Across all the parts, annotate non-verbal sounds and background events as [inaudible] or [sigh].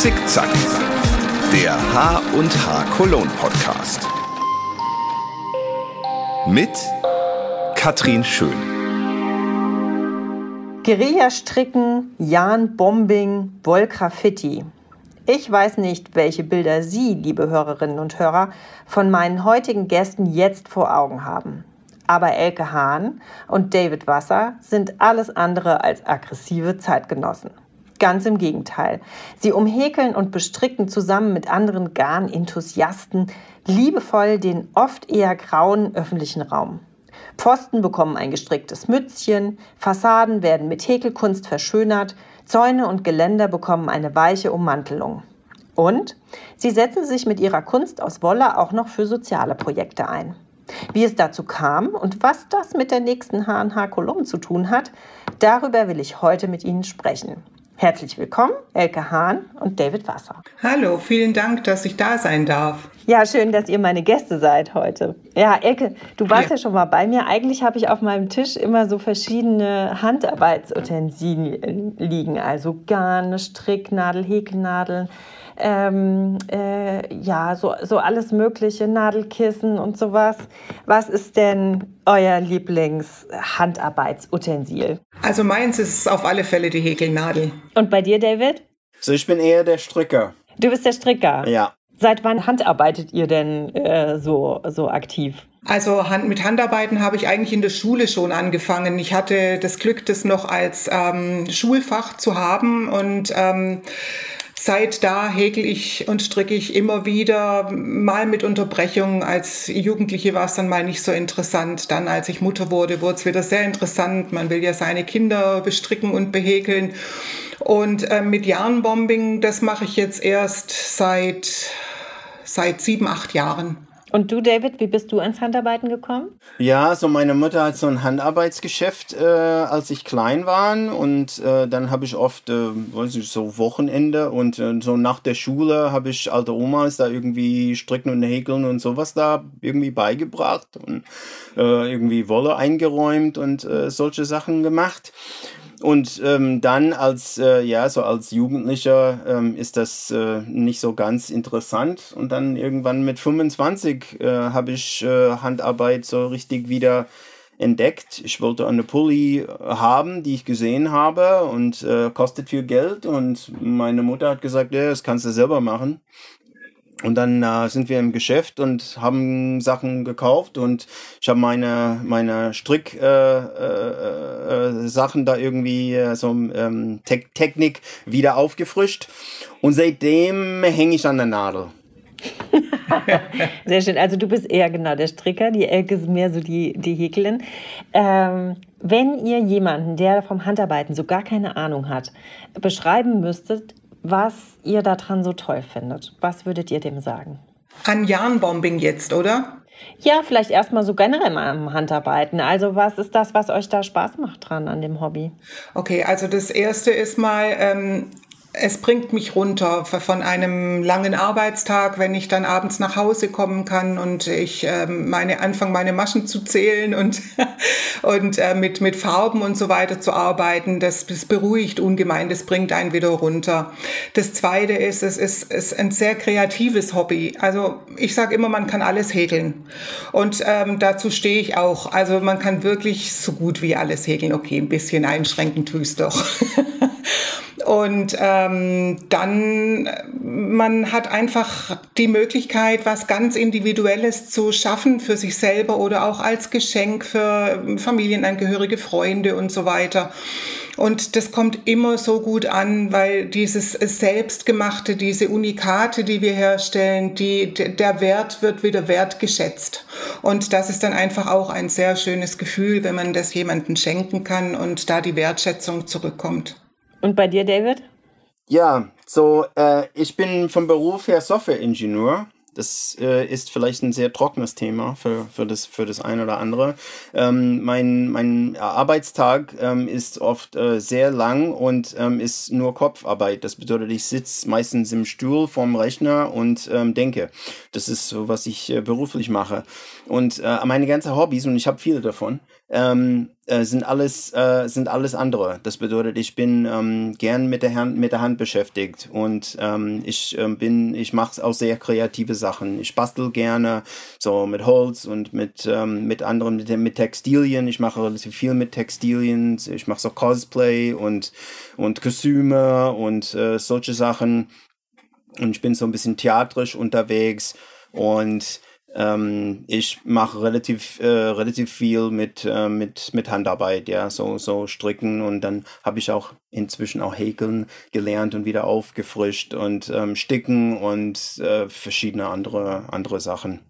Zickzack, der H und H Cologne Podcast. Mit Katrin Schön. Guerilla-Stricken, Jan-Bombing, Wollgraffiti. Ich weiß nicht, welche Bilder Sie, liebe Hörerinnen und Hörer, von meinen heutigen Gästen jetzt vor Augen haben. Aber Elke Hahn und David Wasser sind alles andere als aggressive Zeitgenossen. Ganz im Gegenteil. Sie umhäkeln und bestricken zusammen mit anderen Garn-Enthusiasten liebevoll den oft eher grauen öffentlichen Raum. Pfosten bekommen ein gestricktes Mützchen, Fassaden werden mit Häkelkunst verschönert, Zäune und Geländer bekommen eine weiche Ummantelung. Und sie setzen sich mit ihrer Kunst aus Wolle auch noch für soziale Projekte ein. Wie es dazu kam und was das mit der nächsten H&H Cologne zu tun hat, darüber will ich heute mit Ihnen sprechen. Herzlich willkommen, Elke Hahn und David Wasser. Hallo, vielen Dank, dass ich da sein darf. Ja, schön, dass ihr meine Gäste seid heute. Ja, Elke, du warst ja, ja schon mal bei mir. Eigentlich habe ich auf meinem Tisch immer so verschiedene Handarbeitsutensilien liegen, also Garn, Stricknadel, Häkelnadeln ähm, äh, ja, so, so alles Mögliche, Nadelkissen und sowas. Was ist denn euer Lieblingshandarbeitsutensil? Also meins ist auf alle Fälle die Häkelnadel. Und bei dir, David? So, ich bin eher der Stricker. Du bist der Stricker? Ja. Seit wann handarbeitet ihr denn äh, so, so aktiv? Also Hand, mit Handarbeiten habe ich eigentlich in der Schule schon angefangen. Ich hatte das Glück, das noch als ähm, Schulfach zu haben und ähm, Seit da häkel ich und stricke ich immer wieder, mal mit Unterbrechungen. Als Jugendliche war es dann mal nicht so interessant. Dann, als ich Mutter wurde, wurde es wieder sehr interessant. Man will ja seine Kinder bestricken und behäkeln. Und äh, mit Yarnbombing, das mache ich jetzt erst seit, seit sieben, acht Jahren. Und du, David, wie bist du ans Handarbeiten gekommen? Ja, so meine Mutter hat so ein Handarbeitsgeschäft, äh, als ich klein war. Und äh, dann habe ich oft, äh, weiß ich, so Wochenende und äh, so nach der Schule habe ich alte Omas da irgendwie stricken und häkeln und sowas da irgendwie beigebracht und äh, irgendwie Wolle eingeräumt und äh, solche Sachen gemacht. Und ähm, dann als äh, ja so als Jugendlicher ähm, ist das äh, nicht so ganz interessant. Und dann irgendwann mit 25 äh, habe ich äh, Handarbeit so richtig wieder entdeckt. Ich wollte eine Pulli haben, die ich gesehen habe und äh, kostet viel Geld. Und meine Mutter hat gesagt, ja, das kannst du selber machen. Und dann äh, sind wir im Geschäft und haben Sachen gekauft und ich habe meine meine Strick äh, äh, äh, Sachen da irgendwie äh, so ähm, Te Technik wieder aufgefrischt und seitdem hänge ich an der Nadel. [laughs] Sehr schön. Also du bist eher genau der Stricker, die Elke ist mehr so die, die Häkelin. Ähm, wenn ihr jemanden, der vom Handarbeiten so gar keine Ahnung hat, beschreiben müsstet, was ihr daran so toll findet. Was würdet ihr dem sagen? An Yarnbombing jetzt, oder? Ja, vielleicht erstmal so generell mal am Handarbeiten. Also was ist das, was euch da Spaß macht dran an dem Hobby? Okay, also das erste ist mal, ähm, es bringt mich runter von einem langen Arbeitstag, wenn ich dann abends nach Hause kommen kann und ich ähm, meine anfange meine Maschen zu zählen und [laughs] und äh, mit mit Farben und so weiter zu arbeiten. Das, das beruhigt ungemein. Das bringt einen wieder runter. Das Zweite ist, es ist, ist ein sehr kreatives Hobby. Also ich sage immer, man kann alles häkeln und ähm, dazu stehe ich auch. Also man kann wirklich so gut wie alles häkeln. Okay, ein bisschen einschränken tue ich doch. [laughs] Und ähm, dann, man hat einfach die Möglichkeit, was ganz Individuelles zu schaffen für sich selber oder auch als Geschenk für Familienangehörige, Freunde und so weiter. Und das kommt immer so gut an, weil dieses Selbstgemachte, diese Unikate, die wir herstellen, die, der Wert wird wieder wertgeschätzt. Und das ist dann einfach auch ein sehr schönes Gefühl, wenn man das jemandem schenken kann und da die Wertschätzung zurückkommt. Und bei dir, David? Ja, so äh, ich bin vom Beruf her Softwareingenieur. Das äh, ist vielleicht ein sehr trockenes Thema für, für, das, für das eine oder andere. Ähm, mein, mein Arbeitstag ähm, ist oft äh, sehr lang und ähm, ist nur Kopfarbeit. Das bedeutet, ich sitze meistens im Stuhl vorm Rechner und ähm, denke. Das ist so, was ich äh, beruflich mache. Und äh, meine ganzen Hobbys, und ich habe viele davon, ähm, äh, sind alles äh, sind alles andere. Das bedeutet, ich bin ähm, gern mit der Hand mit der Hand beschäftigt und ähm, ich ähm, bin ich mache auch sehr kreative Sachen. Ich bastel gerne so mit Holz und mit ähm, mit anderen mit, mit Textilien. Ich mache relativ viel mit Textilien. Ich mache so Cosplay und und Kostüme und äh, solche Sachen. Und ich bin so ein bisschen theatrisch unterwegs und ähm, ich mache relativ, äh, relativ viel mit, äh, mit, mit Handarbeit, ja, so, so stricken und dann habe ich auch inzwischen auch häkeln gelernt und wieder aufgefrischt und ähm, sticken und äh, verschiedene andere, andere Sachen.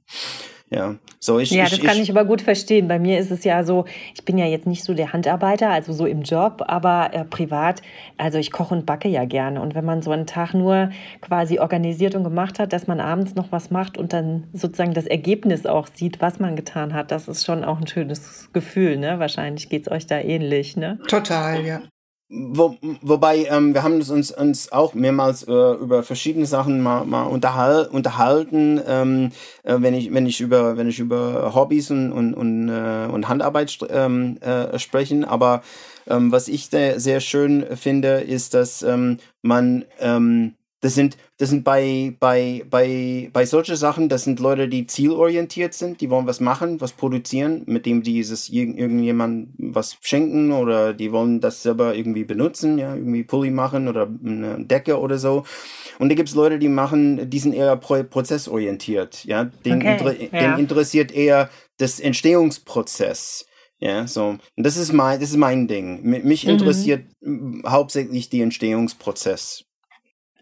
Ja, so ich, ja, das ich, kann ich, ich aber gut verstehen. Bei mir ist es ja so, ich bin ja jetzt nicht so der Handarbeiter, also so im Job, aber äh, privat, also ich koche und backe ja gerne. Und wenn man so einen Tag nur quasi organisiert und gemacht hat, dass man abends noch was macht und dann sozusagen das Ergebnis auch sieht, was man getan hat, das ist schon auch ein schönes Gefühl, ne? Wahrscheinlich geht es euch da ähnlich, ne? Total, ja. Wo, wobei, ähm, wir haben uns, uns auch mehrmals äh, über verschiedene Sachen mal, mal unterhal unterhalten, ähm, äh, wenn, ich, wenn, ich über, wenn ich über Hobbys und, und, und, äh, und Handarbeit ähm, äh, sprechen. Aber ähm, was ich sehr schön finde, ist, dass ähm, man ähm, das sind, das sind bei, bei, bei, bei solche Sachen, das sind Leute, die zielorientiert sind, die wollen was machen, was produzieren, mit dem die dieses irgendjemand was schenken oder die wollen das selber irgendwie benutzen, ja, irgendwie Pulli machen oder eine Decke oder so. Und da gibt's Leute, die machen, die sind eher pro prozessorientiert, ja. Den, okay, inter ja. den interessiert eher das Entstehungsprozess. Ja, so. Und das ist mein, das ist mein Ding. Mich mhm. interessiert hauptsächlich die Entstehungsprozess.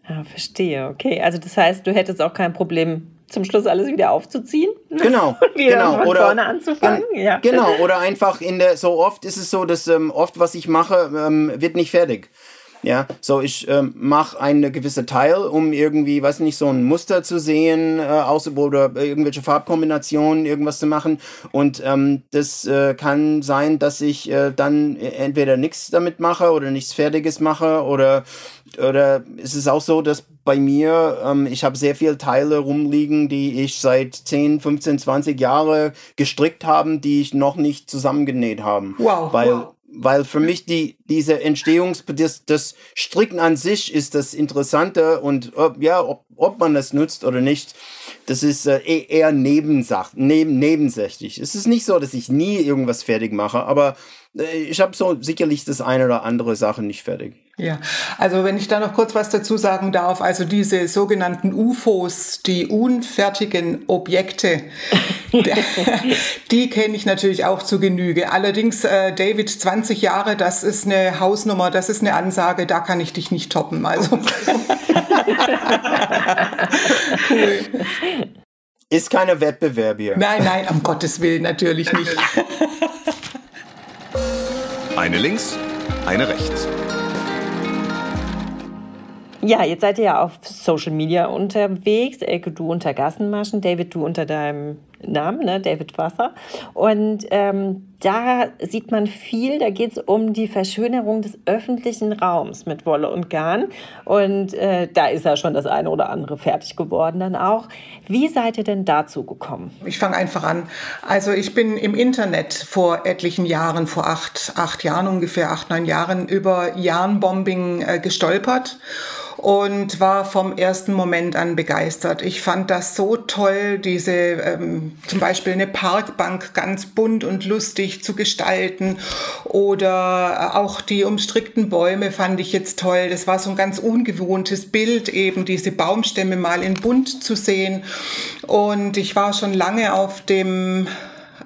Ah, verstehe. Okay, also das heißt, du hättest auch kein Problem, zum Schluss alles wieder aufzuziehen. [laughs] Genau. wieder genau. von oder, vorne anzufangen. ja. Genau. Oder einfach in der, so oft ist es so, dass ähm, oft, was ich mache, ähm, wird nicht fertig. Ja, so ich ähm, mache eine gewisse Teil, um irgendwie, weiß nicht, so ein Muster zu sehen, äh, aus oder irgendwelche Farbkombinationen, irgendwas zu machen. Und ähm, das äh, kann sein, dass ich äh, dann entweder nichts damit mache oder nichts Fertiges mache oder oder ist es auch so, dass bei mir, ähm, ich habe sehr viele Teile rumliegen, die ich seit 10, 15, 20 Jahre gestrickt haben, die ich noch nicht zusammengenäht haben. Wow. Weil wow weil für mich die diese Entstehungs das, das Stricken an sich ist das Interessante und ob, ja ob, ob man das nutzt oder nicht das ist äh, e-, eher Nebensach neben nebensächlich. Es ist nicht so dass ich nie irgendwas fertig mache aber äh, ich habe so sicherlich das eine oder andere Sache nicht fertig ja, also wenn ich da noch kurz was dazu sagen darf, also diese sogenannten UFOs, die unfertigen Objekte, [laughs] die kenne ich natürlich auch zu Genüge. Allerdings, äh, David, 20 Jahre, das ist eine Hausnummer, das ist eine Ansage, da kann ich dich nicht toppen. Also. cool. Ist keine Wettbewerb hier. Nein, nein, um Gottes Willen natürlich nicht. [laughs] Eine links, eine rechts. Ja, jetzt seid ihr ja auf Social Media unterwegs. Elke, du unter Gassenmaschen, David, du unter deinem Namen, ne? David Wasser. Und ähm, da sieht man viel, da geht es um die Verschönerung des öffentlichen Raums mit Wolle und Garn. Und äh, da ist ja schon das eine oder andere fertig geworden dann auch. Wie seid ihr denn dazu gekommen? Ich fange einfach an. Also ich bin im Internet vor etlichen Jahren, vor acht, acht Jahren ungefähr, acht, neun Jahren, über Yarnbombing äh, gestolpert und war vom ersten Moment an begeistert. Ich fand das so toll, diese ähm, zum Beispiel eine Parkbank ganz bunt und lustig zu gestalten oder auch die umstrickten Bäume fand ich jetzt toll. Das war so ein ganz ungewohntes Bild, eben diese Baumstämme mal in bunt zu sehen. Und ich war schon lange auf dem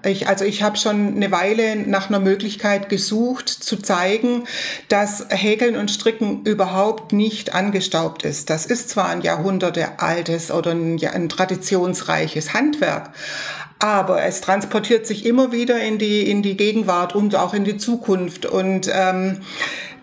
ich, also ich habe schon eine Weile nach einer Möglichkeit gesucht, zu zeigen, dass Häkeln und Stricken überhaupt nicht angestaubt ist. Das ist zwar ein Jahrhunderte altes oder ein, ein traditionsreiches Handwerk, aber es transportiert sich immer wieder in die, in die Gegenwart und auch in die Zukunft. Und ähm,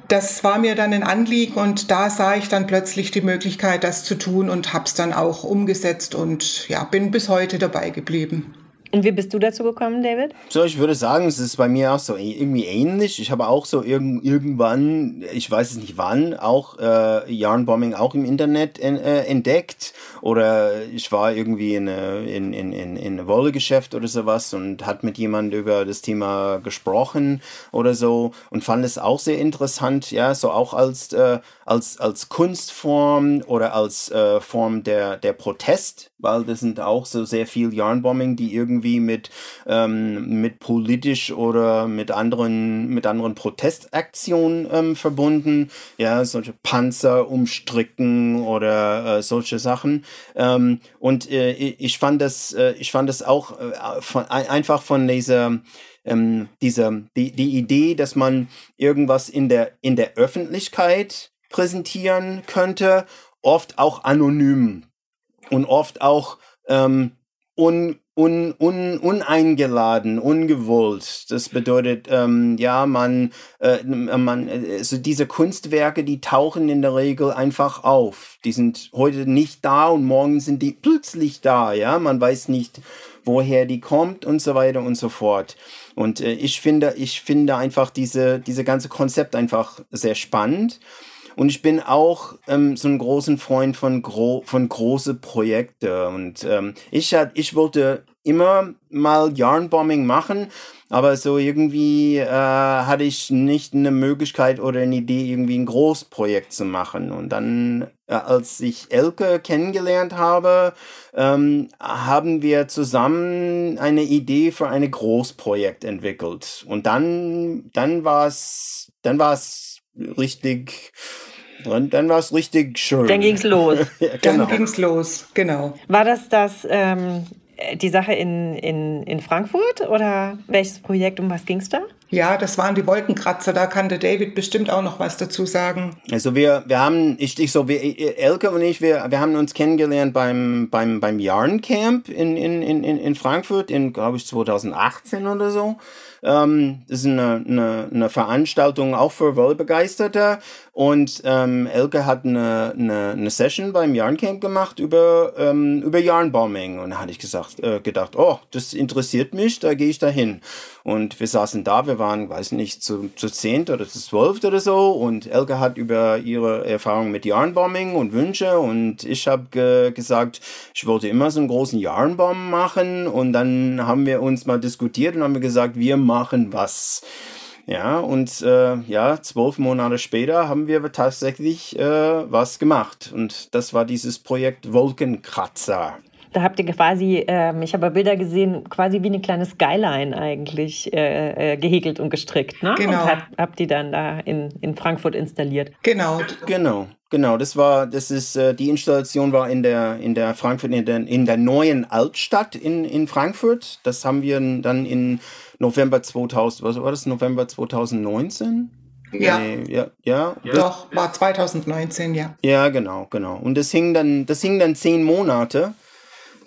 das war mir dann ein Anliegen und da sah ich dann plötzlich die Möglichkeit, das zu tun und habe es dann auch umgesetzt und ja, bin bis heute dabei geblieben. Und wie bist du dazu gekommen, David? So, ich würde sagen, es ist bei mir auch so irgendwie ähnlich. Ich habe auch so irg irgendwann, ich weiß es nicht wann, auch äh, Yarnbombing auch im Internet en äh, entdeckt. Oder ich war irgendwie in, in, in, in, in einem Wollegeschäft oder sowas und hat mit jemandem über das Thema gesprochen oder so und fand es auch sehr interessant, ja, so auch als, äh, als, als Kunstform oder als äh, Form der, der Protest, weil das sind auch so sehr viel Yarnbombing, die irgendwie mit, ähm, mit politisch oder mit anderen, mit anderen Protestaktionen ähm, verbunden, ja, solche Panzer umstricken oder äh, solche Sachen. Ähm, und äh, ich fand das, äh, ich fand das auch äh, von, einfach von dieser, ähm, dieser, die, die Idee, dass man irgendwas in der, in der Öffentlichkeit präsentieren könnte, oft auch anonym und oft auch ähm, un, un, un, uneingeladen, ungewollt. Das bedeutet, ähm, ja, man, äh, man, also diese Kunstwerke, die tauchen in der Regel einfach auf. Die sind heute nicht da und morgen sind die plötzlich da, ja. Man weiß nicht, woher die kommt und so weiter und so fort. Und äh, ich finde, ich finde einfach diese, diese ganze Konzept einfach sehr spannend. Und ich bin auch ähm, so ein großen Freund von, gro von große Projekte. Und ähm, ich, hat, ich wollte immer mal Yarnbombing machen, aber so irgendwie äh, hatte ich nicht eine Möglichkeit oder eine Idee, irgendwie ein Großprojekt zu machen. Und dann, äh, als ich Elke kennengelernt habe, ähm, haben wir zusammen eine Idee für ein Großprojekt entwickelt. Und dann, dann war es, dann war es richtig und dann war es richtig schön. Dann ging es los. [laughs] ja, genau. Dann ging es los, genau. War das das, ähm, die Sache in, in, in Frankfurt oder welches Projekt, um was ging es da? Ja, das waren die Wolkenkratzer, da kann der David bestimmt auch noch was dazu sagen. Also wir, wir haben, ich, ich so, wir, Elke und ich, wir, wir haben uns kennengelernt beim, beim, beim Yarn Camp in, in, in, in Frankfurt in, glaube ich, 2018 oder so. Ähm, das ist eine, eine, eine Veranstaltung auch für Wollbegeisterte. Und ähm, Elke hat eine, eine, eine Session beim Yarncamp gemacht über, ähm, über Yarnbombing. Und da hatte ich gesagt, äh, gedacht, oh, das interessiert mich, da gehe ich da hin. Und wir saßen da, wir waren, weiß nicht, zu, zu zehnt oder zu zwölft oder so. Und Elke hat über ihre Erfahrung mit Yarnbombing und Wünsche. Und ich habe ge gesagt, ich wollte immer so einen großen Yarnbomb machen. Und dann haben wir uns mal diskutiert und haben gesagt, wir machen was. Ja, und äh, ja, zwölf Monate später haben wir tatsächlich äh, was gemacht. Und das war dieses Projekt Wolkenkratzer. Da habt ihr quasi, äh, ich habe Bilder gesehen, quasi wie eine kleine Skyline eigentlich äh, äh, gehäkelt und gestrickt. Ne? Genau. Und habt, habt die dann da in, in Frankfurt installiert. Genau. Genau. Genau, das war, das ist, äh, die Installation war in der, in der Frankfurt, in der, in der neuen Altstadt in, in Frankfurt. Das haben wir dann in November 2000, was war das, November 2019? Ja. Nee, ja, ja. Doch, war 2019, ja. Ja, genau, genau. Und das hing dann, das hing dann zehn Monate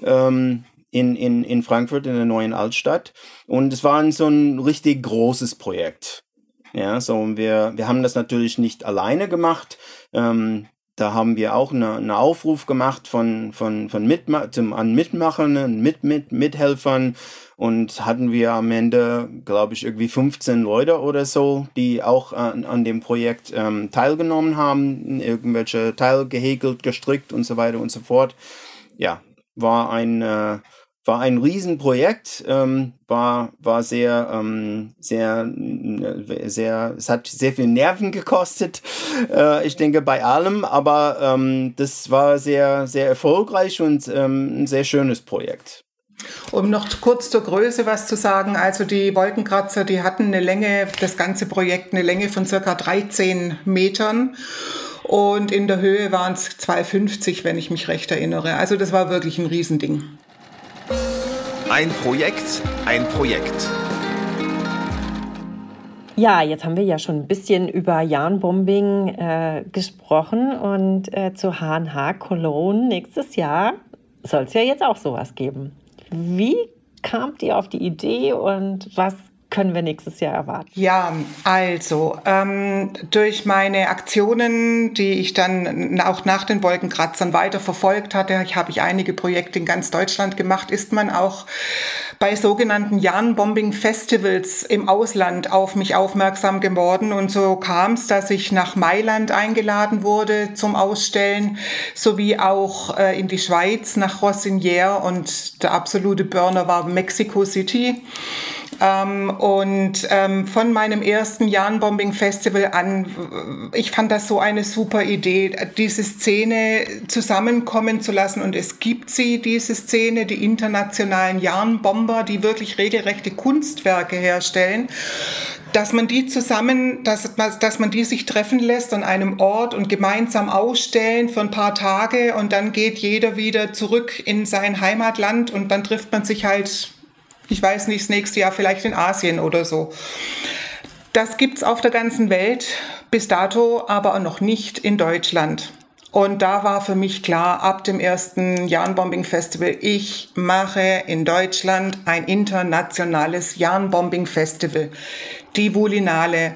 ähm, in, in, in Frankfurt, in der neuen Altstadt. Und es war so ein richtig großes Projekt. Ja, so wir, wir haben das natürlich nicht alleine gemacht. Ähm, da haben wir auch eine, eine Aufruf gemacht von, von, von Mitma zum, an Mitmachern, mit, mit, Mithelfern und hatten wir am Ende, glaube ich, irgendwie 15 Leute oder so, die auch an, an dem Projekt ähm, teilgenommen haben, irgendwelche Teile gehäkelt, gestrickt und so weiter und so fort. Ja, war ein, äh, war ein Riesenprojekt, ähm, war, war sehr, ähm, sehr, äh, sehr, es hat sehr viel Nerven gekostet, [laughs] äh, ich denke bei allem, aber ähm, das war sehr, sehr erfolgreich und ähm, ein sehr schönes Projekt. Um noch kurz zur Größe was zu sagen, also die Wolkenkratzer, die hatten eine Länge, das ganze Projekt eine Länge von circa 13 Metern und in der Höhe waren es 2,50, wenn ich mich recht erinnere. Also das war wirklich ein Riesending. Ein Projekt, ein Projekt. Ja, jetzt haben wir ja schon ein bisschen über Jahrenbombing äh, gesprochen und äh, zu HNH Cologne nächstes Jahr soll es ja jetzt auch sowas geben. Wie kamt ihr auf die Idee und was können wir nächstes Jahr erwarten? Ja, also ähm, durch meine Aktionen, die ich dann auch nach den Wolkenkratzern weiter verfolgt hatte, ich habe ich einige Projekte in ganz Deutschland gemacht, ist man auch bei sogenannten Jahn-Bombing-Festivals im Ausland auf mich aufmerksam geworden. Und so kam es, dass ich nach Mailand eingeladen wurde zum Ausstellen, sowie auch äh, in die Schweiz nach Rossinière und der absolute Burner war Mexico City. Ähm, und ähm, von meinem ersten Jahn-Bombing Festival an, ich fand das so eine super Idee, diese Szene zusammenkommen zu lassen. Und es gibt sie, diese Szene, die internationalen Jahn-Bomber, die wirklich regelrechte Kunstwerke herstellen dass man die zusammen, dass, dass man die sich treffen lässt an einem Ort und gemeinsam ausstellen für ein paar Tage und dann geht jeder wieder zurück in sein Heimatland und dann trifft man sich halt ich weiß nicht, das nächste Jahr vielleicht in Asien oder so. Das gibt es auf der ganzen Welt, bis dato aber noch nicht in Deutschland. Und da war für mich klar, ab dem ersten Jahrenbombing Festival, ich mache in Deutschland ein internationales Jahrenbombing Festival. Die Vulinale.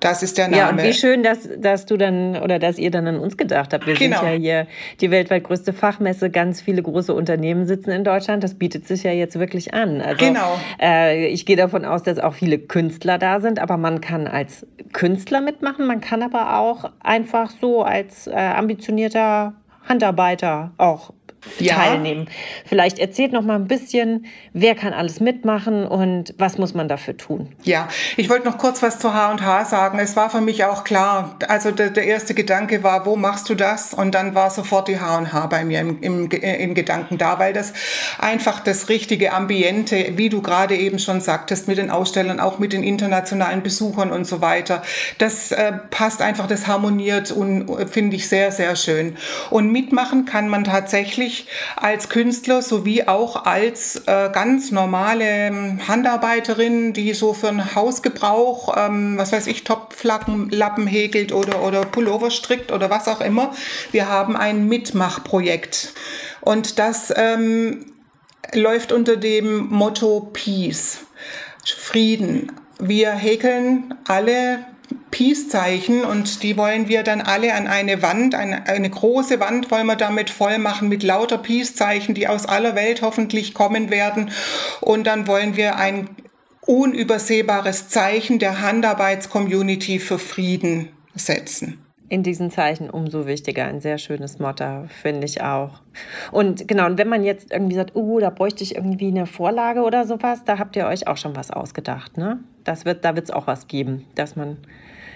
Das ist der Name. Ja, und wie schön, dass, dass du dann oder dass ihr dann an uns gedacht habt. Wir genau. sind ja hier die weltweit größte Fachmesse. Ganz viele große Unternehmen sitzen in Deutschland. Das bietet sich ja jetzt wirklich an. Also, genau. Äh, ich gehe davon aus, dass auch viele Künstler da sind, aber man kann als Künstler mitmachen. Man kann aber auch einfach so als äh, ambitionierter Handarbeiter auch ja. teilnehmen. Vielleicht erzählt noch mal ein bisschen, wer kann alles mitmachen und was muss man dafür tun? Ja, ich wollte noch kurz was zu H&H sagen. Es war für mich auch klar, also der, der erste Gedanke war, wo machst du das? Und dann war sofort die H&H bei mir im, im, im Gedanken da, weil das einfach das richtige Ambiente, wie du gerade eben schon sagtest, mit den Ausstellern, auch mit den internationalen Besuchern und so weiter, das äh, passt einfach, das harmoniert und äh, finde ich sehr, sehr schön. Und mitmachen kann man tatsächlich natürlich als Künstler sowie auch als äh, ganz normale ähm, Handarbeiterin, die so für einen Hausgebrauch, ähm, was weiß ich, Topflappen Lappen häkelt oder, oder Pullover strickt oder was auch immer. Wir haben ein Mitmachprojekt. Und das ähm, läuft unter dem Motto Peace, Frieden. Wir häkeln alle Peace-Zeichen und die wollen wir dann alle an eine Wand, eine, eine große Wand wollen wir damit voll machen mit lauter Peace-Zeichen, die aus aller Welt hoffentlich kommen werden. Und dann wollen wir ein unübersehbares Zeichen der Handarbeits-Community für Frieden setzen in diesen Zeichen umso wichtiger. Ein sehr schönes Motto, finde ich auch. Und genau, und wenn man jetzt irgendwie sagt, uh, da bräuchte ich irgendwie eine Vorlage oder sowas, da habt ihr euch auch schon was ausgedacht, ne? Das wird, da wird es auch was geben, dass man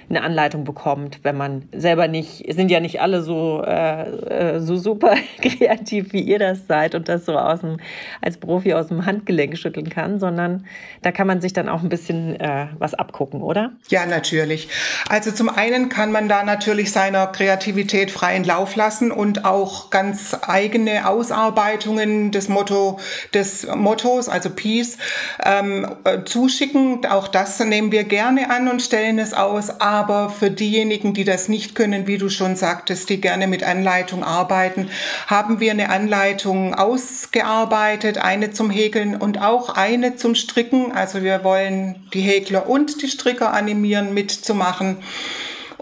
eine Anleitung bekommt, wenn man selber nicht, sind ja nicht alle so, äh, äh, so super [laughs] kreativ, wie ihr das seid und das so aus dem, als Profi aus dem Handgelenk schütteln kann, sondern da kann man sich dann auch ein bisschen äh, was abgucken, oder? Ja, natürlich. Also zum einen kann man da natürlich seiner Kreativität freien Lauf lassen und auch ganz eigene Ausarbeitungen des Motto, des Mottos, also Peace, ähm, äh, zuschicken. Auch das nehmen wir gerne an und stellen es aus. Aber für diejenigen, die das nicht können, wie du schon sagtest, die gerne mit Anleitung arbeiten, haben wir eine Anleitung ausgearbeitet, eine zum Häkeln und auch eine zum Stricken. Also wir wollen die Häkler und die Stricker animieren, mitzumachen.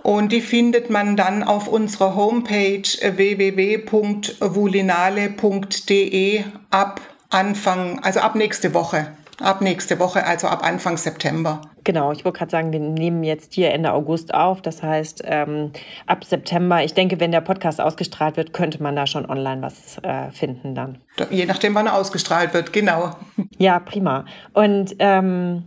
Und die findet man dann auf unserer Homepage www.vulinale.de ab Anfang, also ab nächste Woche. Ab nächste Woche, also ab Anfang September. Genau, ich wollte gerade sagen, wir nehmen jetzt hier Ende August auf. Das heißt, ähm, ab September, ich denke, wenn der Podcast ausgestrahlt wird, könnte man da schon online was äh, finden dann. Je nachdem, wann er ausgestrahlt wird, genau. Ja, prima. Und ähm,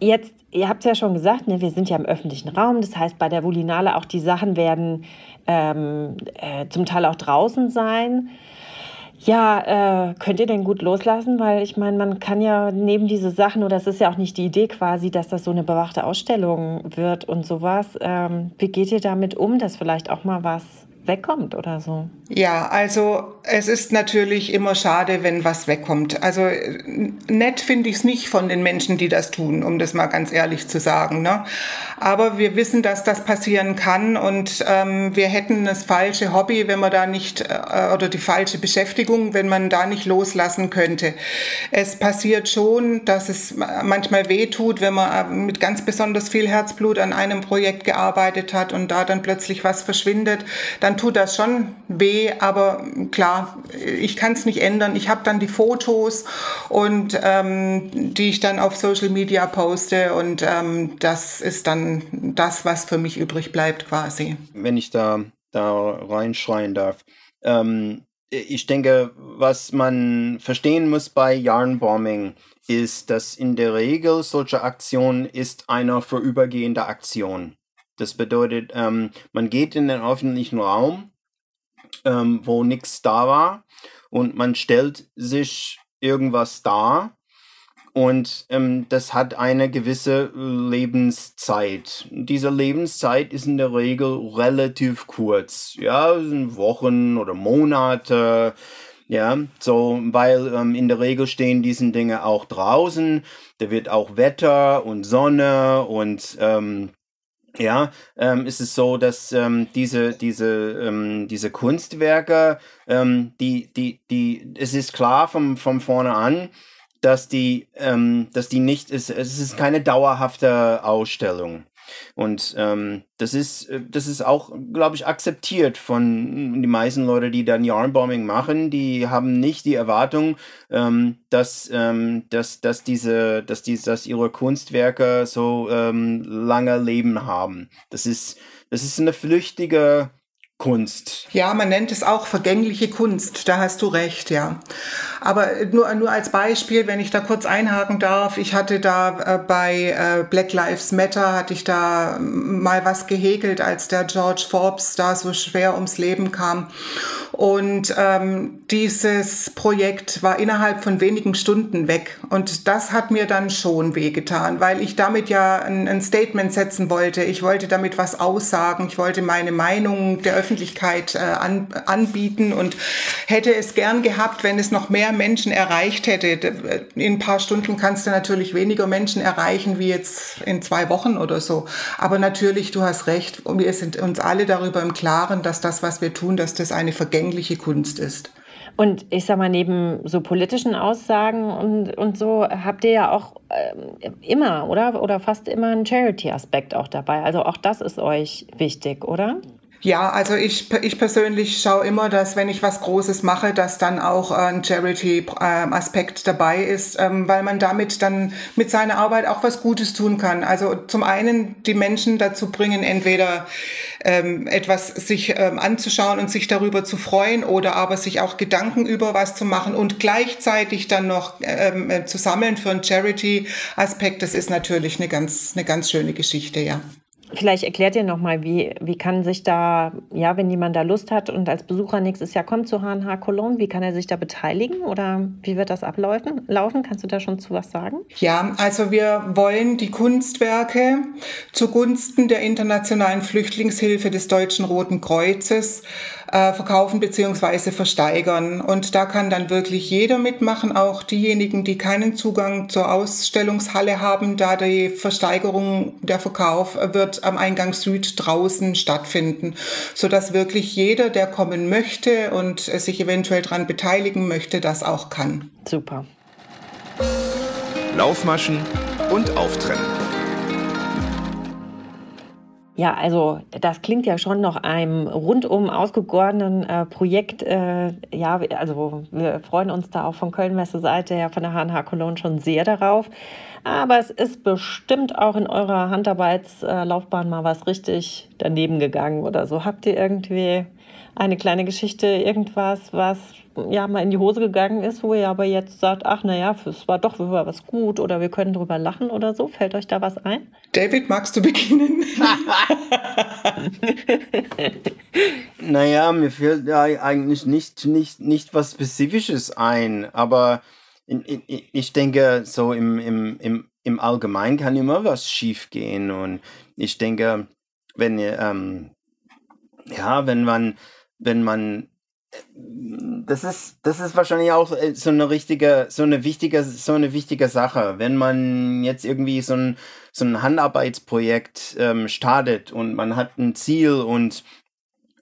jetzt, ihr habt es ja schon gesagt, ne, wir sind ja im öffentlichen Raum. Das heißt, bei der Volinale auch die Sachen werden ähm, äh, zum Teil auch draußen sein. Ja, äh, könnt ihr denn gut loslassen? Weil ich meine, man kann ja neben diese Sachen, oder es ist ja auch nicht die Idee quasi, dass das so eine bewachte Ausstellung wird und sowas. Ähm, wie geht ihr damit um, dass vielleicht auch mal was wegkommt oder so? Ja, also es ist natürlich immer schade, wenn was wegkommt. Also nett finde ich es nicht von den Menschen, die das tun, um das mal ganz ehrlich zu sagen. Ne? Aber wir wissen, dass das passieren kann und ähm, wir hätten das falsche Hobby, wenn man da nicht, äh, oder die falsche Beschäftigung, wenn man da nicht loslassen könnte. Es passiert schon, dass es manchmal weh tut, wenn man äh, mit ganz besonders viel Herzblut an einem Projekt gearbeitet hat und da dann plötzlich was verschwindet. Dann dann tut das schon weh, aber klar, ich kann es nicht ändern. Ich habe dann die Fotos und ähm, die ich dann auf Social Media poste und ähm, das ist dann das, was für mich übrig bleibt quasi. Wenn ich da, da reinschreien darf. Ähm, ich denke, was man verstehen muss bei Yarnbombing ist, dass in der Regel solche Aktion ist eine vorübergehende Aktion. Das bedeutet, ähm, man geht in den öffentlichen Raum, ähm, wo nichts da war, und man stellt sich irgendwas dar und ähm, das hat eine gewisse Lebenszeit. Diese Lebenszeit ist in der Regel relativ kurz. Ja, Wochen oder Monate. Ja, so, weil ähm, in der Regel stehen diese Dinge auch draußen. Da wird auch Wetter und Sonne und ähm, ja, ähm, ist es so, dass ähm, diese, diese, ähm, diese Kunstwerke, ähm, die, die, die, es ist klar vom, vom vorne an, dass die, ähm, dass die nicht ist, es ist keine dauerhafte Ausstellung. Und ähm, das ist, äh, das ist auch, glaube ich, akzeptiert von die meisten Leute, die dann Yarnbombing machen. Die haben nicht die Erwartung, ähm, dass, ähm, dass, dass diese, dass die, dass ihre Kunstwerke so ähm, lange Leben haben. Das ist, das ist eine flüchtige Kunst. Ja, man nennt es auch vergängliche Kunst, da hast du recht, ja. Aber nur, nur als Beispiel, wenn ich da kurz einhaken darf, ich hatte da äh, bei äh, Black Lives Matter, hatte ich da mal was gehäkelt, als der George Forbes da so schwer ums Leben kam. Und ähm, dieses Projekt war innerhalb von wenigen Stunden weg. Und das hat mir dann schon wehgetan, weil ich damit ja ein, ein Statement setzen wollte. Ich wollte damit was aussagen. Ich wollte meine Meinung der Öffentlichkeit äh, an, anbieten und hätte es gern gehabt, wenn es noch mehr Menschen erreicht hätte. In ein paar Stunden kannst du natürlich weniger Menschen erreichen wie jetzt in zwei Wochen oder so. Aber natürlich, du hast recht. Wir sind uns alle darüber im Klaren, dass das, was wir tun, dass das eine vergängliche Kunst ist. Und ich sag mal, neben so politischen Aussagen und, und so habt ihr ja auch äh, immer, oder? Oder fast immer einen Charity-Aspekt auch dabei. Also auch das ist euch wichtig, oder? Ja, also ich, ich persönlich schaue immer, dass wenn ich was Großes mache, dass dann auch ein Charity-Aspekt dabei ist, ähm, weil man damit dann mit seiner Arbeit auch was Gutes tun kann. Also zum einen die Menschen dazu bringen, entweder ähm, etwas sich ähm, anzuschauen und sich darüber zu freuen oder aber sich auch Gedanken über was zu machen und gleichzeitig dann noch ähm, äh, zu sammeln für einen Charity-Aspekt. Das ist natürlich eine ganz, eine ganz schöne Geschichte, ja. Vielleicht erklärt ihr nochmal, wie, wie kann sich da, ja, wenn jemand da Lust hat und als Besucher nächstes Jahr kommt zu HNH Cologne, wie kann er sich da beteiligen oder wie wird das ablaufen? Laufen? Kannst du da schon zu was sagen? Ja, also wir wollen die Kunstwerke zugunsten der internationalen Flüchtlingshilfe des Deutschen Roten Kreuzes äh, verkaufen beziehungsweise versteigern. Und da kann dann wirklich jeder mitmachen, auch diejenigen, die keinen Zugang zur Ausstellungshalle haben, da die Versteigerung, der Verkauf wird am Eingang Süd draußen stattfinden, sodass wirklich jeder, der kommen möchte und sich eventuell daran beteiligen möchte, das auch kann. Super. Laufmaschen und Auftrennen. Ja, also das klingt ja schon nach einem rundum ausgegorenen äh, Projekt. Äh, ja, also wir freuen uns da auch von Köln-Messe-Seite her, von der HNH Cologne schon sehr darauf. Aber es ist bestimmt auch in eurer Handarbeitslaufbahn mal was richtig daneben gegangen oder so. Habt ihr irgendwie eine kleine Geschichte, irgendwas, was ja mal in die Hose gegangen ist, wo ihr aber jetzt sagt, ach naja, es war doch was gut oder wir können drüber lachen oder so. Fällt euch da was ein? David, magst du beginnen? [laughs] naja, mir fällt ja eigentlich nicht, nicht, nicht was Spezifisches ein, aber ich denke, so im, im, im, im Allgemeinen kann immer was schief gehen und ich denke, wenn ähm, ja, wenn man wenn man das ist, das ist wahrscheinlich auch äh, so eine richtige, so eine wichtige, so eine wichtige Sache. Wenn man jetzt irgendwie so ein, so ein Handarbeitsprojekt ähm, startet und man hat ein Ziel und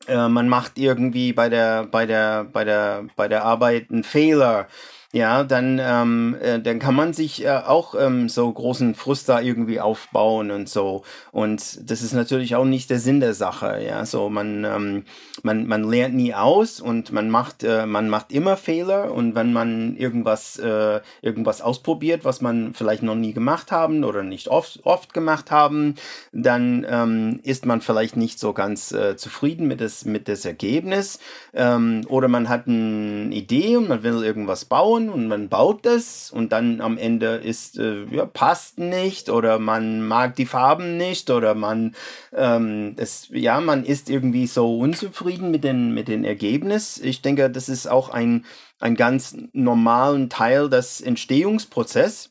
äh, man macht irgendwie bei der, bei der, bei der, bei der Arbeit einen Fehler, ja, dann, ähm, äh, dann kann man sich äh, auch ähm, so großen Frust da irgendwie aufbauen und so. Und das ist natürlich auch nicht der Sinn der Sache. Ja, so man, ähm, man, man lernt nie aus und man macht, äh, man macht immer Fehler. Und wenn man irgendwas, äh, irgendwas ausprobiert, was man vielleicht noch nie gemacht haben oder nicht oft, oft gemacht haben, dann ähm, ist man vielleicht nicht so ganz äh, zufrieden mit das, mit das Ergebnis. Ähm, oder man hat eine Idee und man will irgendwas bauen bauen und man baut das und dann am Ende ist, äh, ja, passt nicht oder man mag die Farben nicht oder man, ähm, das, ja, man ist irgendwie so unzufrieden mit den, mit den Ergebnis. Ich denke, das ist auch ein, ein ganz normalen Teil des Entstehungsprozesses.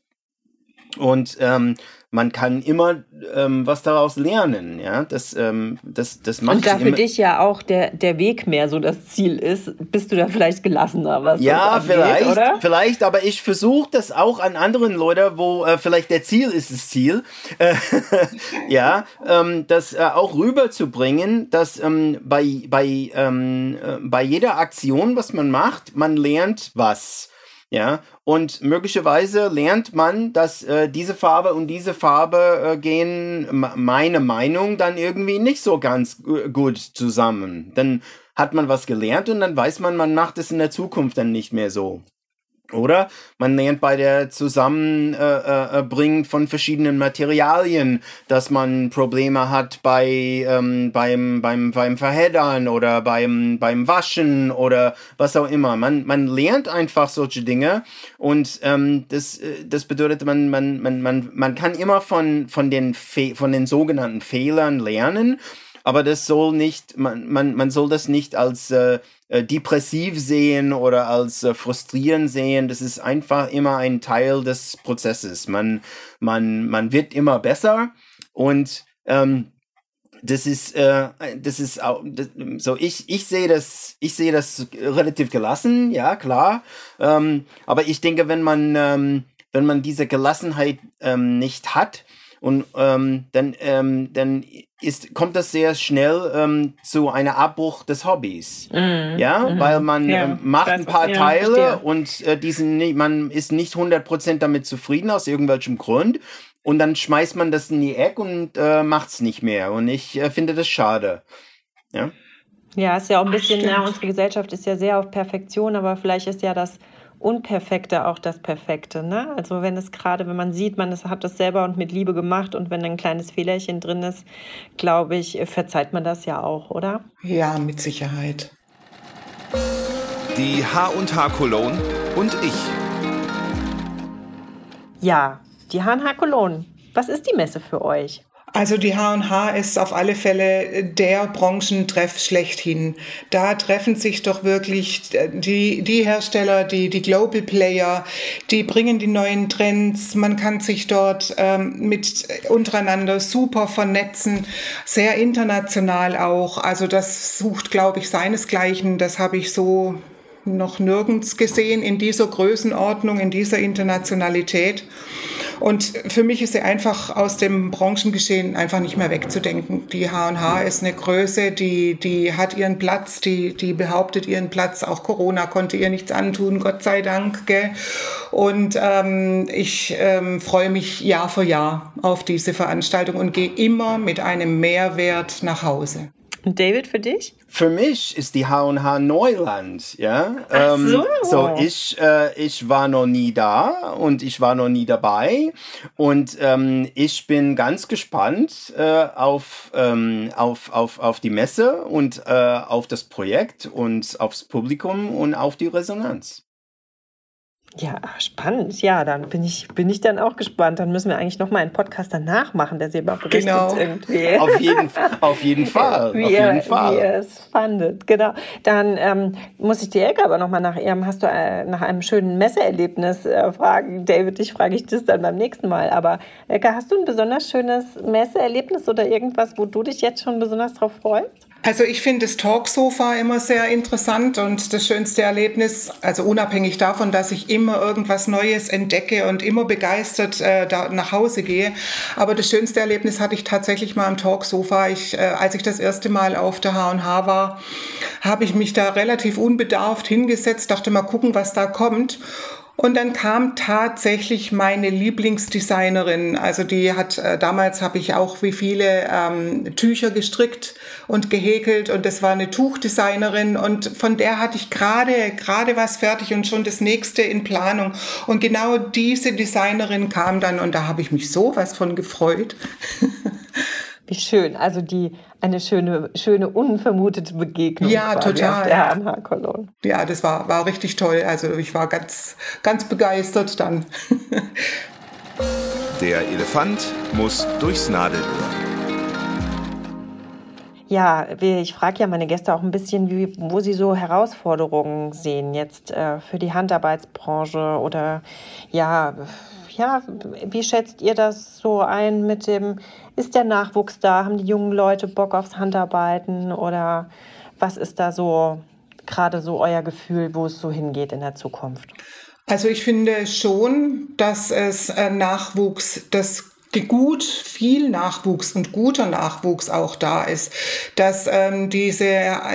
Und ähm, man kann immer ähm, was daraus lernen. Ja, das, ähm, das, das macht Und da für dich ja auch der, der Weg mehr so das Ziel ist, bist du da vielleicht gelassener, was Ja, angeht, vielleicht, oder? vielleicht, aber ich versuche das auch an anderen Leuten, wo äh, vielleicht der Ziel ist das Ziel, äh, [laughs] ja, ähm, das äh, auch rüberzubringen, dass ähm, bei, bei, ähm, äh, bei jeder Aktion, was man macht, man lernt was. Ja, und möglicherweise lernt man, dass äh, diese Farbe und diese Farbe äh, gehen, meine Meinung, dann irgendwie nicht so ganz gut zusammen. Dann hat man was gelernt und dann weiß man, man macht es in der Zukunft dann nicht mehr so. Oder man lernt bei der Zusammenbringen äh, von verschiedenen Materialien, dass man Probleme hat bei ähm, beim beim beim Verheddern oder beim beim Waschen oder was auch immer. Man man lernt einfach solche Dinge und ähm, das äh, das bedeutet man man man man man kann immer von von den von den sogenannten Fehlern lernen aber das soll nicht, man, man, man soll das nicht als äh, äh, depressiv sehen oder als äh, frustrierend sehen. Das ist einfach immer ein Teil des Prozesses. Man, man, man wird immer besser und ähm, das ist, äh, das ist auch, das, so ich, ich sehe das, ich sehe das relativ gelassen, ja klar. Ähm, aber ich denke, wenn man, ähm, wenn man diese Gelassenheit ähm, nicht hat, und ähm, dann, ähm, dann ist, kommt das sehr schnell ähm, zu einer Abbruch des Hobbys. Mhm. Ja, mhm. weil man ja. ähm, macht ein paar ja, Teile verstehe. und äh, diesen, man ist nicht 100% damit zufrieden aus irgendwelchem Grund. Und dann schmeißt man das in die Ecke und äh, macht es nicht mehr. Und ich äh, finde das schade. Ja. Ja, ist ja auch ein bisschen, ja, unsere Gesellschaft ist ja sehr auf Perfektion, aber vielleicht ist ja das Unperfekte auch das Perfekte. Ne? Also wenn es gerade, wenn man sieht, man hat das selber und mit Liebe gemacht und wenn ein kleines Fehlerchen drin ist, glaube ich, verzeiht man das ja auch, oder? Ja, mit Sicherheit. Die H&H Cologne und ich. Ja, die H&H Cologne. Was ist die Messe für euch? Also die H&H ist auf alle Fälle der Branchentreff schlechthin. Da treffen sich doch wirklich die, die Hersteller, die, die Global Player, die bringen die neuen Trends. Man kann sich dort ähm, mit untereinander super vernetzen, sehr international auch. Also das sucht, glaube ich, seinesgleichen. Das habe ich so noch nirgends gesehen in dieser Größenordnung, in dieser Internationalität. Und für mich ist sie einfach aus dem Branchengeschehen einfach nicht mehr wegzudenken. Die H&H ist eine Größe, die, die hat ihren Platz, die, die behauptet ihren Platz. Auch Corona konnte ihr nichts antun, Gott sei Dank. Gell? Und ähm, ich ähm, freue mich Jahr für Jahr auf diese Veranstaltung und gehe immer mit einem Mehrwert nach Hause. Und David, für dich? Für mich ist die H&H Neuland, ja. Ach ähm, so. so ich, äh, ich war noch nie da und ich war noch nie dabei und ähm, ich bin ganz gespannt äh, auf, ähm, auf, auf, auf die Messe und äh, auf das Projekt und aufs Publikum und auf die Resonanz. Ja, spannend. Ja, dann bin ich, bin ich dann auch gespannt. Dann müssen wir eigentlich noch mal einen Podcast danach machen, der selber berichtet genau. irgendwie. [laughs] Auf jeden, auf jeden [laughs] Fall. Wie, auf jeden Fall. wie ihr es fandet. Genau. Dann ähm, muss ich die Elke aber noch mal nach ihrem, hast du äh, nach einem schönen Messeerlebnis äh, fragen. David, ich frage ich das dann beim nächsten Mal. Aber Elke, hast du ein besonders schönes Messeerlebnis oder irgendwas, wo du dich jetzt schon besonders drauf freust? Also ich finde das Talksofa immer sehr interessant und das schönste Erlebnis, also unabhängig davon, dass ich immer irgendwas Neues entdecke und immer begeistert äh, da nach Hause gehe. Aber das schönste Erlebnis hatte ich tatsächlich mal am Talksofa. Ich, äh, als ich das erste Mal auf der H&H war, habe ich mich da relativ unbedarft hingesetzt, dachte mal gucken, was da kommt. Und dann kam tatsächlich meine Lieblingsdesignerin. Also die hat, äh, damals habe ich auch wie viele ähm, Tücher gestrickt und gehäkelt und das war eine Tuchdesignerin und von der hatte ich gerade, gerade was fertig und schon das nächste in Planung. Und genau diese Designerin kam dann und da habe ich mich sowas von gefreut. [laughs] Wie schön. Also die eine schöne, schöne unvermutete Begegnung. Ja, total. der ANH Ja, das war, war richtig toll. Also ich war ganz, ganz begeistert dann. [laughs] Der Elefant muss durchs Nadelöhr. Ja, ich frage ja meine Gäste auch ein bisschen, wie, wo sie so Herausforderungen sehen jetzt äh, für die Handarbeitsbranche oder ja, ja, wie schätzt ihr das so ein mit dem, ist der Nachwuchs da? Haben die jungen Leute Bock aufs Handarbeiten oder was ist da so gerade so euer Gefühl, wo es so hingeht in der Zukunft? Also ich finde schon, dass es äh, Nachwuchs, das gut viel Nachwuchs und guter Nachwuchs auch da ist, dass ähm, diese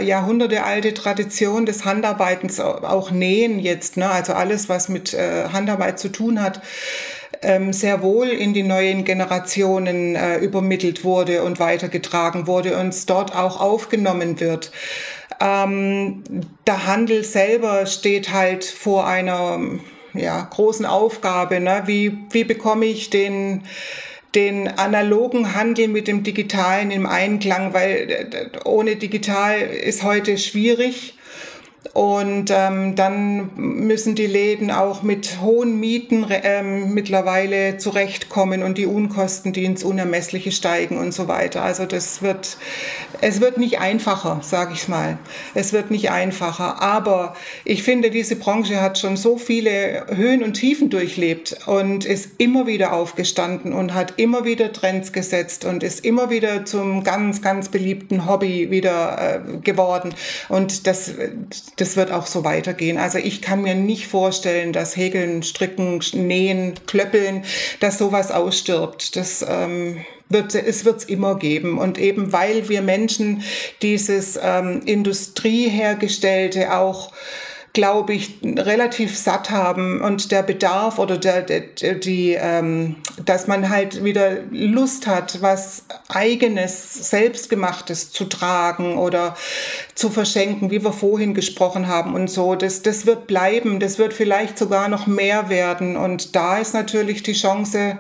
jahrhundertealte Tradition des Handarbeitens auch Nähen jetzt, ne, also alles, was mit äh, Handarbeit zu tun hat, ähm, sehr wohl in die neuen Generationen äh, übermittelt wurde und weitergetragen wurde und dort auch aufgenommen wird. Ähm, der Handel selber steht halt vor einer ja, großen Aufgabe. Ne? Wie, wie bekomme ich den, den analogen Handel mit dem digitalen im Einklang, weil äh, ohne digital ist heute schwierig. Und ähm, dann müssen die Läden auch mit hohen Mieten ähm, mittlerweile zurechtkommen und die Unkosten, die ins Unermessliche steigen und so weiter. Also das wird, es wird nicht einfacher, sage ich mal. Es wird nicht einfacher. Aber ich finde, diese Branche hat schon so viele Höhen und Tiefen durchlebt und ist immer wieder aufgestanden und hat immer wieder Trends gesetzt und ist immer wieder zum ganz, ganz beliebten Hobby wieder äh, geworden. Und das das wird auch so weitergehen. Also ich kann mir nicht vorstellen, dass Häkeln, Stricken, Nähen, Klöppeln, dass sowas ausstirbt. Das ähm, wird es wird's immer geben und eben weil wir Menschen dieses ähm, Industriehergestellte auch glaube ich, relativ satt haben und der Bedarf oder der, der, die, ähm, dass man halt wieder Lust hat, was eigenes, selbstgemachtes zu tragen oder zu verschenken, wie wir vorhin gesprochen haben und so. Das, das wird bleiben, das wird vielleicht sogar noch mehr werden und da ist natürlich die Chance,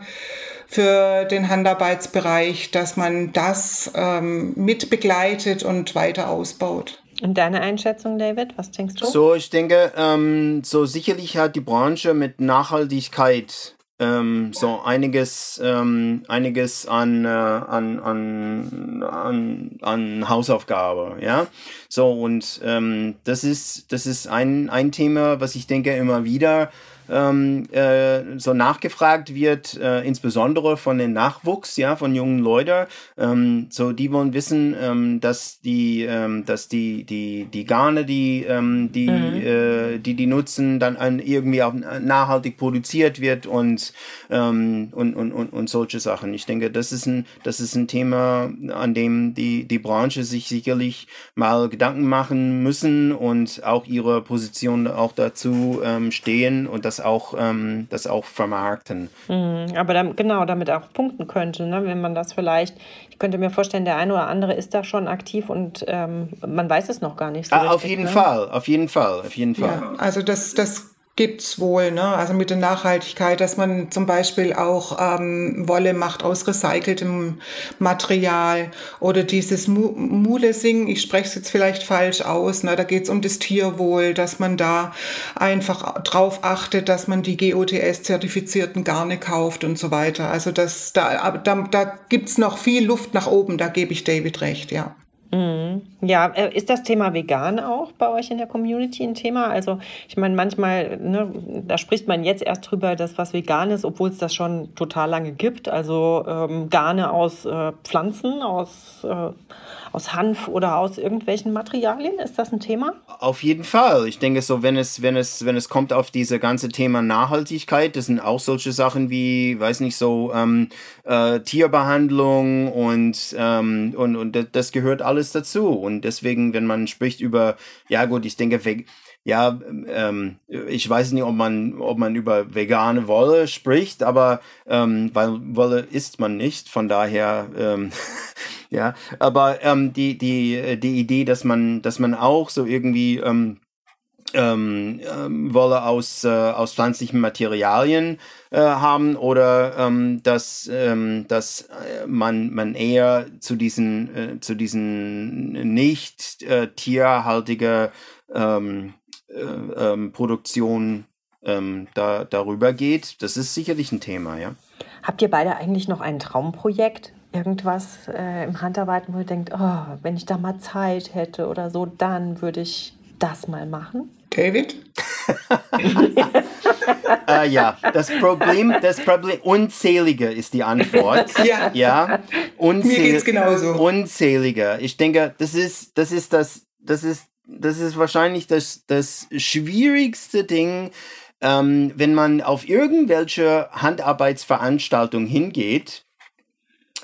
für den Handarbeitsbereich, dass man das ähm, mit begleitet und weiter ausbaut. Und deine Einschätzung, David, was denkst du? So, ich denke, ähm, so sicherlich hat die Branche mit Nachhaltigkeit ähm, so einiges, ähm, einiges an, äh, an, an, an, an Hausaufgabe, ja. So, und ähm, das ist, das ist ein, ein Thema, was ich denke immer wieder ähm, äh, so nachgefragt wird, äh, insbesondere von den Nachwuchs, ja, von jungen Leuten. Ähm, so, die wollen wissen, ähm, dass die, ähm, dass die, die, die Garne, die, ähm, die, mhm. äh, die die nutzen, dann an, irgendwie auch nachhaltig produziert wird und, ähm, und, und, und, und solche Sachen. Ich denke, das ist ein, das ist ein Thema, an dem die, die Branche sich sicherlich mal Gedanken machen müssen und auch ihre Position auch dazu stehen und das das auch, ähm, das auch vermarkten. Mhm, aber dann, genau, damit auch punkten könnte, ne? wenn man das vielleicht, ich könnte mir vorstellen, der eine oder andere ist da schon aktiv und ähm, man weiß es noch gar nicht so. Ah, richtig, auf jeden ne? Fall, auf jeden Fall, auf jeden Fall. Ja, also das, das gibt's wohl, ne? Also mit der Nachhaltigkeit, dass man zum Beispiel auch ähm, Wolle macht aus recyceltem Material oder dieses Mulesing, ich spreche es jetzt vielleicht falsch aus, ne? da geht's um das Tierwohl, dass man da einfach drauf achtet, dass man die GOTS-zertifizierten Garne kauft und so weiter. Also das, da, da, da gibt's noch viel Luft nach oben, da gebe ich David recht, ja. Mhm. Ja, äh, ist das Thema vegan auch bei euch in der Community ein Thema? Also ich meine, manchmal, ne, da spricht man jetzt erst drüber, dass was vegan ist, obwohl es das schon total lange gibt. Also ähm, Garne aus äh, Pflanzen, aus äh, aus Hanf oder aus irgendwelchen Materialien? Ist das ein Thema? Auf jeden Fall. Ich denke so, wenn es, wenn es, wenn es kommt auf diese ganze Thema Nachhaltigkeit, das sind auch solche Sachen wie, weiß nicht, so ähm, äh, Tierbehandlung und, ähm, und, und das gehört alles dazu. Und deswegen, wenn man spricht über, ja gut, ich denke, ja, ähm, ich weiß nicht, ob man, ob man über vegane Wolle spricht, aber ähm, weil Wolle isst man nicht, von daher, ähm, [laughs] ja, aber ähm, die, die, die Idee, dass man, dass man auch so irgendwie ähm, ähm, ähm, Wolle aus, äh, aus pflanzlichen Materialien äh, haben oder ähm, dass, ähm, dass äh, man, man eher zu diesen, äh, zu diesen nicht äh, tierhaltige ähm, äh, ähm, Produktion ähm, da, darüber geht. Das ist sicherlich ein Thema, ja. Habt ihr beide eigentlich noch ein Traumprojekt? Irgendwas äh, im Handarbeiten, wo ihr denkt, oh, wenn ich da mal Zeit hätte oder so, dann würde ich das mal machen? David? [laughs] äh, ja, das Problem, das Problem, unzählige ist die Antwort. [laughs] ja. ja unzähl Mir geht's genauso. Unzählige. Ich denke, das ist, das ist das, das ist, das ist wahrscheinlich das, das schwierigste Ding, ähm, wenn man auf irgendwelche Handarbeitsveranstaltung hingeht.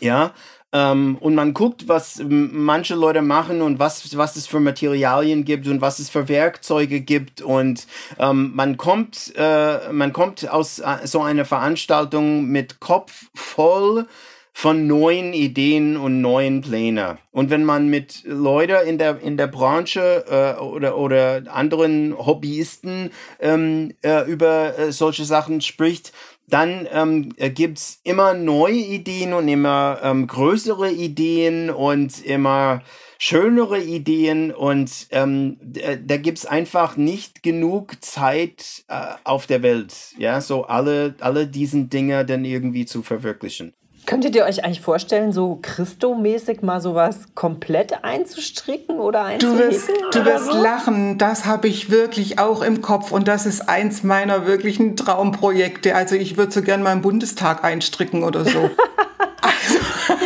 Ja, ähm, und man guckt, was manche Leute machen und was, was es für Materialien gibt und was es für Werkzeuge gibt. Und ähm, man kommt, äh, man kommt aus äh, so einer Veranstaltung mit Kopf voll von neuen Ideen und neuen Plänen. Und wenn man mit Leuten in der, in der Branche äh, oder, oder anderen Hobbyisten ähm, äh, über äh, solche Sachen spricht, dann ähm, äh, gibt's immer neue Ideen und immer ähm, größere Ideen und immer schönere Ideen und ähm, äh, da gibt's einfach nicht genug Zeit äh, auf der Welt, ja, so alle, alle diesen Dinge dann irgendwie zu verwirklichen. Könntet ihr euch eigentlich vorstellen, so Christo-mäßig mal sowas komplett einzustricken oder einzuhäkeln? Du wirst, du wirst so? lachen, das habe ich wirklich auch im Kopf und das ist eins meiner wirklichen Traumprojekte. Also ich würde so gern mal im Bundestag einstricken oder so. [laughs]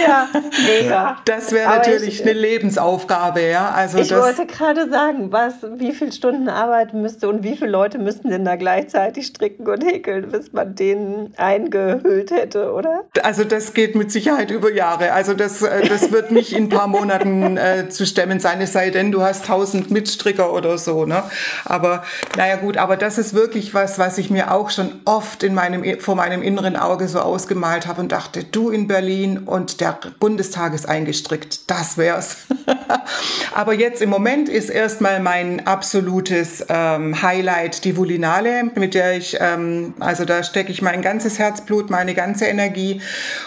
ja, mega. Das wäre natürlich ich, eine Lebensaufgabe, ja. Also ich wollte gerade sagen, was, wie viele Stunden arbeiten müsste und wie viele Leute müssten denn da gleichzeitig stricken und häkeln, bis man denen eingehüllt hätte, oder? Also das geht mit Sicherheit über Jahre. Also das, äh, das wird nicht in ein paar Monaten äh, zu stemmen sein, es sei denn, du hast tausend Mitstricker oder so. Ne? Aber naja gut, aber das ist wirklich was, was ich mir auch schon oft in meinem, vor meinem inneren Auge so ausgemalt habe und dachte, du in Berlin und der Bundestag ist eingestrickt. Das wär's. [laughs] Aber jetzt im Moment ist erstmal mein absolutes ähm, Highlight die Vulinale, mit der ich, ähm, also da stecke ich mein ganzes Herzblut, meine ganze Energie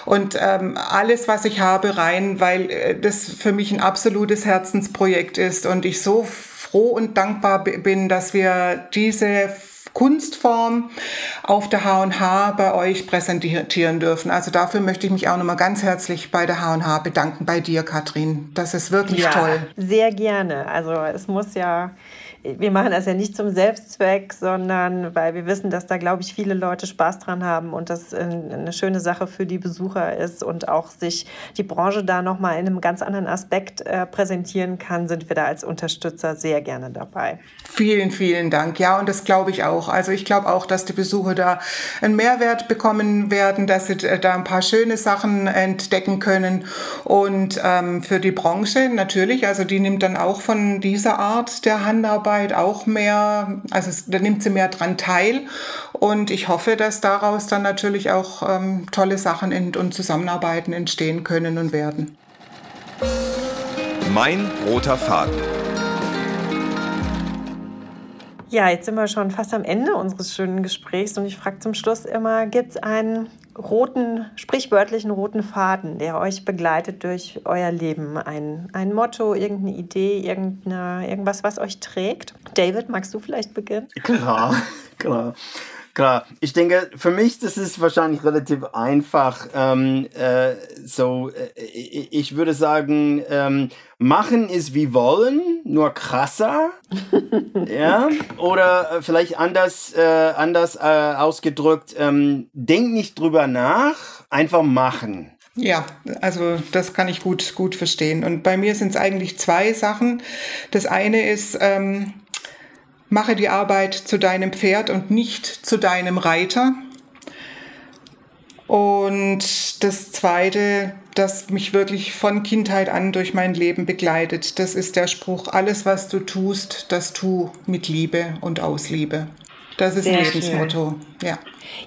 und ähm, alles, was ich habe, rein, weil äh, das für mich ein absolutes Herzensprojekt ist und ich so froh und dankbar bin, dass wir diese Kunstform auf der H&H bei euch präsentieren dürfen. Also dafür möchte ich mich auch nochmal ganz herzlich bei der H&H bedanken, bei dir, Katrin. Das ist wirklich ja, toll. Sehr gerne. Also es muss ja wir machen das ja nicht zum Selbstzweck, sondern weil wir wissen, dass da, glaube ich, viele Leute Spaß dran haben und das eine schöne Sache für die Besucher ist und auch sich die Branche da nochmal in einem ganz anderen Aspekt äh, präsentieren kann, sind wir da als Unterstützer sehr gerne dabei. Vielen, vielen Dank. Ja, und das glaube ich auch. Also ich glaube auch, dass die Besucher da einen Mehrwert bekommen werden, dass sie äh, da ein paar schöne Sachen entdecken können. Und ähm, für die Branche natürlich, also die nimmt dann auch von dieser Art der Handarbeit Arbeit auch mehr, also es, da nimmt sie mehr dran teil. Und ich hoffe, dass daraus dann natürlich auch ähm, tolle Sachen in, und Zusammenarbeiten entstehen können und werden. Mein roter Faden. Ja, jetzt sind wir schon fast am Ende unseres schönen Gesprächs und ich frage zum Schluss immer, gibt es einen roten, sprichwörtlichen roten Faden, der euch begleitet durch euer Leben? Ein, ein Motto, irgendeine Idee, irgendeine, irgendwas, was euch trägt? David, magst du vielleicht beginnen? Klar, [laughs] klar. Klar, ich denke, für mich das ist wahrscheinlich relativ einfach. Ähm, äh, so, äh, ich würde sagen, ähm, machen ist wie wollen, nur krasser. [laughs] ja, oder äh, vielleicht anders, äh, anders äh, ausgedrückt, ähm, denk nicht drüber nach, einfach machen. Ja, also das kann ich gut, gut verstehen. Und bei mir sind es eigentlich zwei Sachen. Das eine ist, ähm, Mache die Arbeit zu deinem Pferd und nicht zu deinem Reiter. Und das Zweite, das mich wirklich von Kindheit an durch mein Leben begleitet, das ist der Spruch, alles was du tust, das tu mit Liebe und aus Liebe. Das ist Sehr ein Lebensmotto. Ja.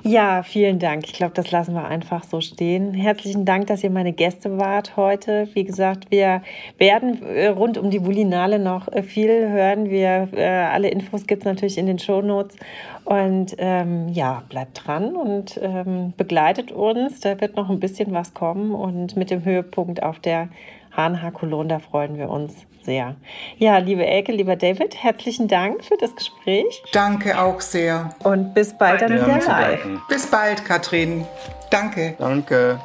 Ja, vielen Dank. Ich glaube, das lassen wir einfach so stehen. Herzlichen Dank, dass ihr meine Gäste wart heute. Wie gesagt, wir werden äh, rund um die Bulinale noch äh, viel hören. Wir, äh, alle Infos gibt es natürlich in den Shownotes. Und ähm, ja, bleibt dran und ähm, begleitet uns. Da wird noch ein bisschen was kommen. Und mit dem Höhepunkt auf der HNH Cologne, da freuen wir uns sehr. Ja, liebe Elke, lieber David, herzlichen Dank für das Gespräch. Danke auch sehr. Und bis bald dann wieder live. Bis bald, Katrin. Danke. Danke.